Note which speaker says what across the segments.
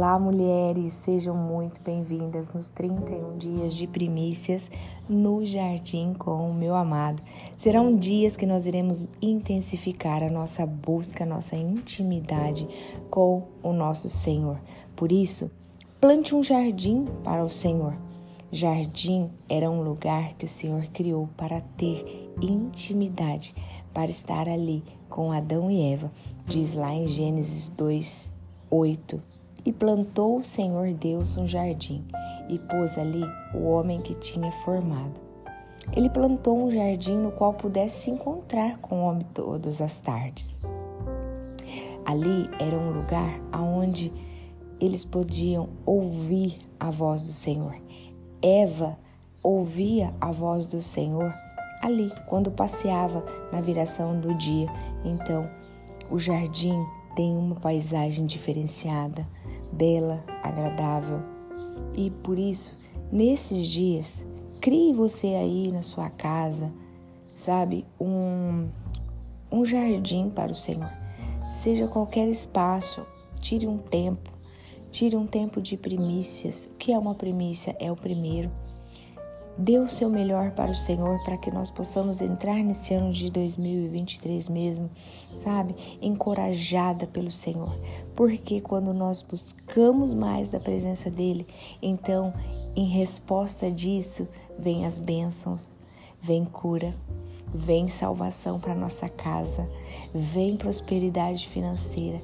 Speaker 1: Olá, mulheres, sejam muito bem-vindas nos 31 dias de primícias no jardim com o meu amado. Serão dias que nós iremos intensificar a nossa busca, a nossa intimidade com o nosso Senhor. Por isso, plante um jardim para o Senhor. Jardim era um lugar que o Senhor criou para ter intimidade, para estar ali com Adão e Eva. Diz lá em Gênesis 2, 8 e plantou o Senhor Deus um jardim e pôs ali o homem que tinha formado. Ele plantou um jardim no qual pudesse se encontrar com o homem todas as tardes. Ali era um lugar aonde eles podiam ouvir a voz do Senhor. Eva ouvia a voz do Senhor ali, quando passeava na viração do dia. Então, o jardim tem uma paisagem diferenciada, bela, agradável. E por isso, nesses dias, crie você aí na sua casa, sabe, um, um jardim para o Senhor. Seja qualquer espaço, tire um tempo, tire um tempo de primícias. O que é uma primícia? É o primeiro. Dê o seu melhor para o Senhor para que nós possamos entrar nesse ano de 2023 mesmo, sabe? Encorajada pelo Senhor. Porque quando nós buscamos mais da presença dele, então, em resposta disso, vem as bênçãos, vem cura, vem salvação para nossa casa, vem prosperidade financeira.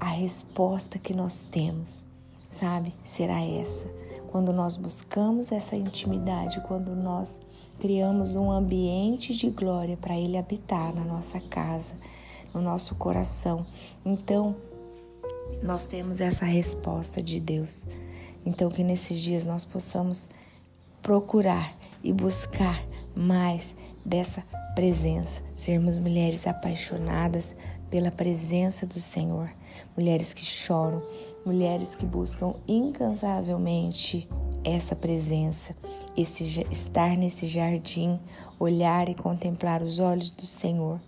Speaker 1: A resposta que nós temos, sabe, será essa quando nós buscamos essa intimidade, quando nós criamos um ambiente de glória para Ele habitar na nossa casa, no nosso coração. Então, nós temos essa resposta de Deus. Então, que nesses dias nós possamos procurar e buscar mais dessa presença, sermos mulheres apaixonadas pela presença do Senhor, mulheres que choram, mulheres que buscam incansavelmente essa presença, esse estar nesse jardim, olhar e contemplar os olhos do Senhor.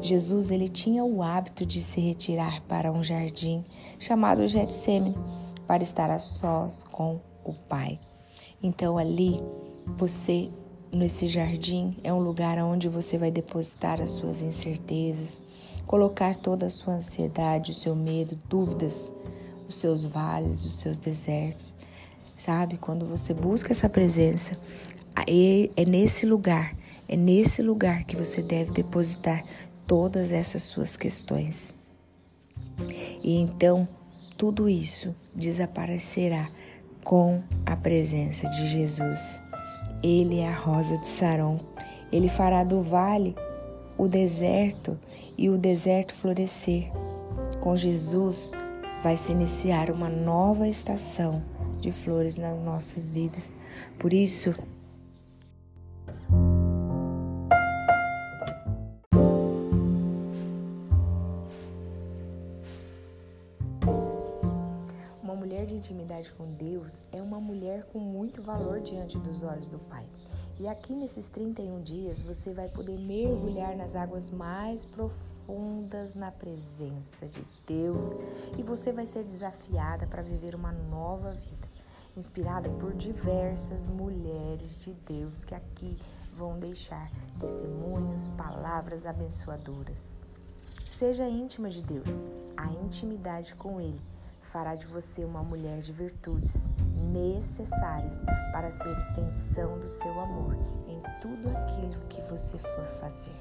Speaker 1: Jesus ele tinha o hábito de se retirar para um jardim chamado Getsemane para estar a sós com o Pai. Então ali você nesse jardim é um lugar onde você vai depositar as suas incertezas, colocar toda a sua ansiedade, o seu medo, dúvidas os seus vales, os seus desertos. Sabe? Quando você busca essa presença, é nesse lugar, é nesse lugar que você deve depositar todas essas suas questões. E então tudo isso desaparecerá com a presença de Jesus. Ele é a rosa de Saron. Ele fará do vale o deserto e o deserto florescer. Com Jesus, vai se iniciar uma nova estação de flores nas nossas vidas. Por isso, Uma mulher de intimidade com Deus é uma mulher com muito valor diante dos olhos do Pai. E aqui nesses 31 dias você vai poder mergulhar nas águas mais profundas na presença de Deus e você vai ser desafiada para viver uma nova vida, inspirada por diversas mulheres de Deus que aqui vão deixar testemunhos, palavras abençoadoras. Seja íntima de Deus, a intimidade com Ele fará de você uma mulher de virtudes necessárias para ser extensão do seu amor em tudo aquilo que você for fazer.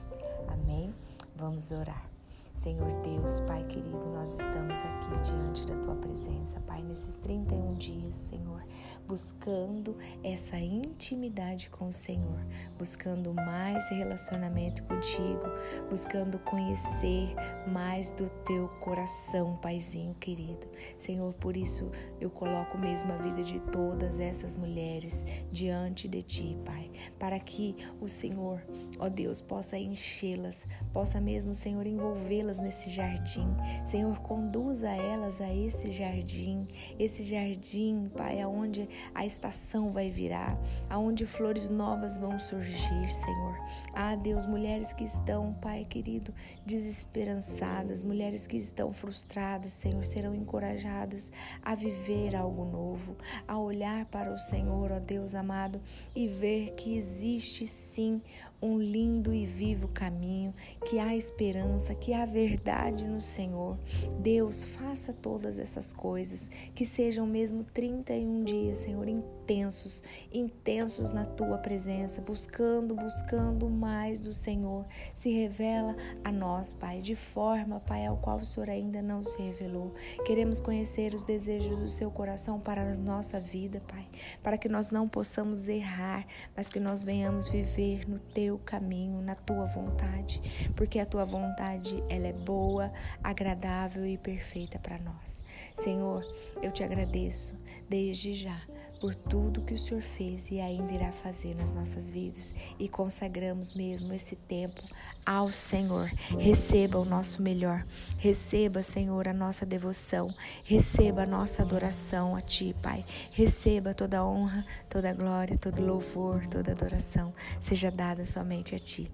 Speaker 1: Amém? Vamos orar. Senhor Deus, Pai querido, nós estamos aqui diante da tua presença, Pai, nesses 31 dias, Senhor, buscando essa intimidade com o Senhor, buscando mais relacionamento contigo, buscando conhecer mais do teu coração, Paizinho querido. Senhor, por isso eu coloco mesmo a vida de todas essas mulheres diante de ti, Pai, para que o Senhor, ó Deus, possa enchê-las, possa mesmo, Senhor, envolvê-las elas nesse jardim. Senhor, conduza elas a esse jardim, esse jardim, Pai, aonde a estação vai virar, aonde flores novas vão surgir, Senhor. Ah, Deus, mulheres que estão, Pai querido, desesperançadas, mulheres que estão frustradas, Senhor, serão encorajadas a viver algo novo, a olhar para o Senhor, ó Deus amado, e ver que existe sim um lindo e vivo caminho, que há esperança, que há verdade no Senhor. Deus, faça todas essas coisas, que sejam mesmo 31 dias, Senhor, intensos, intensos na tua presença, buscando, buscando mais do Senhor. Se revela a nós, Pai, de forma, Pai, ao qual o Senhor ainda não se revelou. Queremos conhecer os desejos do seu coração para a nossa vida, Pai, para que nós não possamos errar, mas que nós venhamos viver no teu teu caminho, na tua vontade, porque a tua vontade ela é boa, agradável e perfeita para nós. Senhor, eu te agradeço desde já por tudo que o Senhor fez e ainda irá fazer nas nossas vidas e consagramos mesmo esse tempo ao Senhor. Receba o nosso melhor, receba, Senhor, a nossa devoção, receba a nossa adoração a Ti, Pai. Receba toda honra, toda glória, todo louvor, toda adoração seja dada somente a Ti.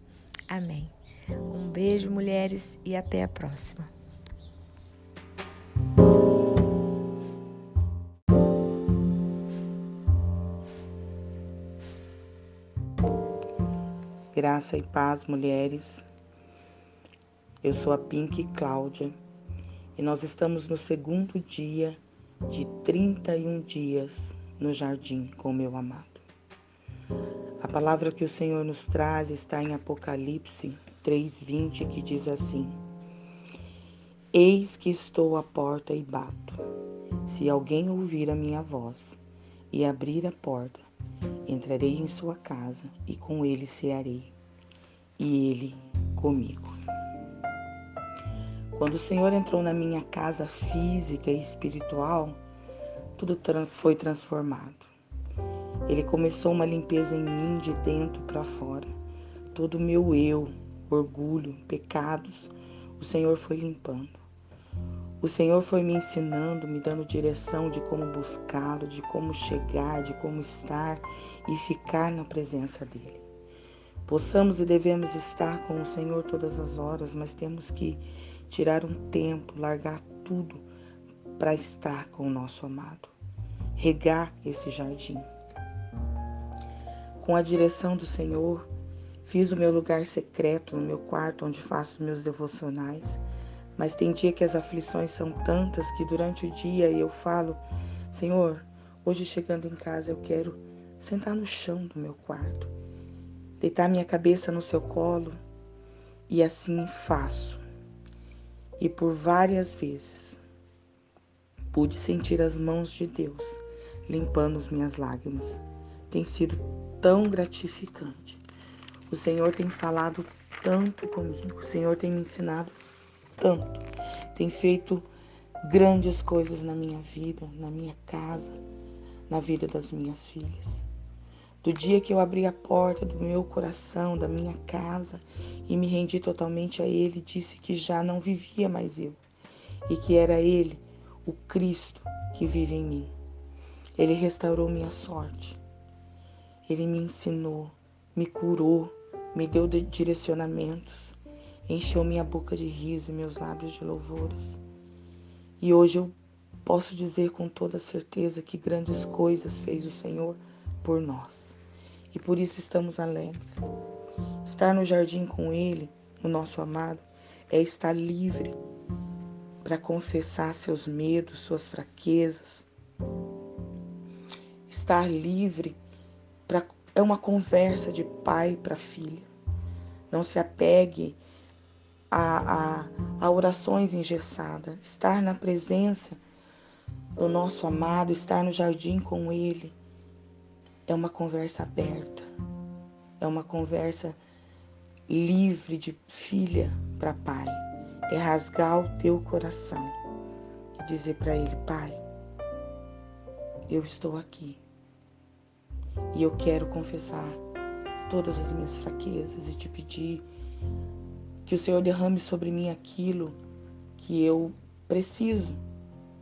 Speaker 1: Amém. Um beijo, mulheres, e até a próxima.
Speaker 2: Graça e paz, mulheres. Eu sou a Pink Cláudia e nós estamos no segundo dia de 31 dias no jardim com meu amado. A palavra que o Senhor nos traz está em Apocalipse 3:20, que diz assim: Eis que estou à porta e bato. Se alguém ouvir a minha voz e abrir a porta, Entrarei em sua casa e com ele cearei, e ele comigo. Quando o Senhor entrou na minha casa física e espiritual, tudo foi transformado. Ele começou uma limpeza em mim de dentro para fora. Todo o meu eu, orgulho, pecados, o Senhor foi limpando. O Senhor foi me ensinando, me dando direção de como buscá-lo, de como chegar, de como estar e ficar na presença dele. Possamos e devemos estar com o Senhor todas as horas, mas temos que tirar um tempo, largar tudo para estar com o nosso amado, regar esse jardim. Com a direção do Senhor, fiz o meu lugar secreto no meu quarto onde faço meus devocionais mas tem dia que as aflições são tantas que durante o dia eu falo: Senhor, hoje chegando em casa eu quero sentar no chão do meu quarto, deitar minha cabeça no seu colo e assim faço. E por várias vezes pude sentir as mãos de Deus limpando as minhas lágrimas. Tem sido tão gratificante. O Senhor tem falado tanto comigo, o Senhor tem me ensinado tanto, tem feito grandes coisas na minha vida, na minha casa, na vida das minhas filhas. Do dia que eu abri a porta do meu coração, da minha casa e me rendi totalmente a Ele, disse que já não vivia mais eu e que era Ele, o Cristo, que vive em mim. Ele restaurou minha sorte. Ele me ensinou, me curou, me deu direcionamentos encheu minha boca de riso e meus lábios de louvores. E hoje eu posso dizer com toda certeza que grandes coisas fez o Senhor por nós. E por isso estamos alegres. Estar no jardim com Ele, o nosso amado, é estar livre para confessar seus medos, suas fraquezas. Estar livre pra, é uma conversa de pai para filha. Não se apegue a, a, a orações engessadas, estar na presença do nosso amado, estar no jardim com Ele, é uma conversa aberta, é uma conversa livre de filha para pai. É rasgar o teu coração e dizer para Ele: Pai, eu estou aqui e eu quero confessar todas as minhas fraquezas e te pedir Que o Senhor derrame sobre mim aquilo que eu preciso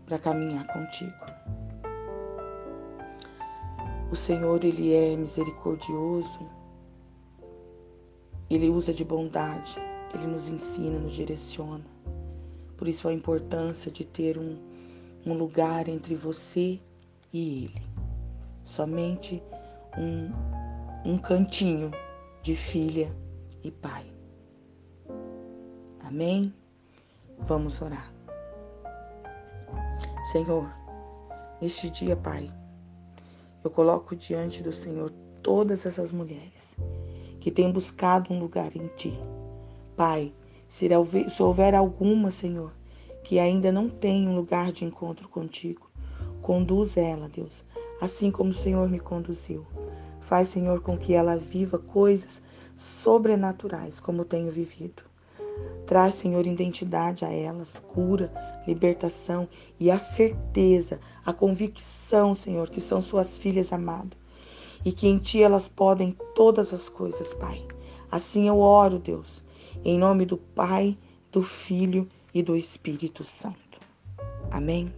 Speaker 2: para caminhar contigo. O Senhor, Ele é misericordioso, Ele usa de bondade, Ele nos ensina, nos direciona. Por isso a importância de ter um, um lugar entre você e Ele. Somente um, um cantinho de filha e pai. Amém? Vamos orar. Senhor, neste dia, Pai, eu coloco diante do Senhor todas essas mulheres que têm buscado um lugar em Ti. Pai, se houver alguma, Senhor, que ainda não tem um lugar de encontro contigo, conduz ela, Deus, assim como o Senhor me conduziu. Faz, Senhor, com que ela viva coisas sobrenaturais como tenho vivido. Traz, Senhor, identidade a elas, cura, libertação e a certeza, a convicção, Senhor, que são suas filhas amadas e que em Ti elas podem todas as coisas, Pai. Assim eu oro, Deus, em nome do Pai, do Filho e do Espírito Santo. Amém.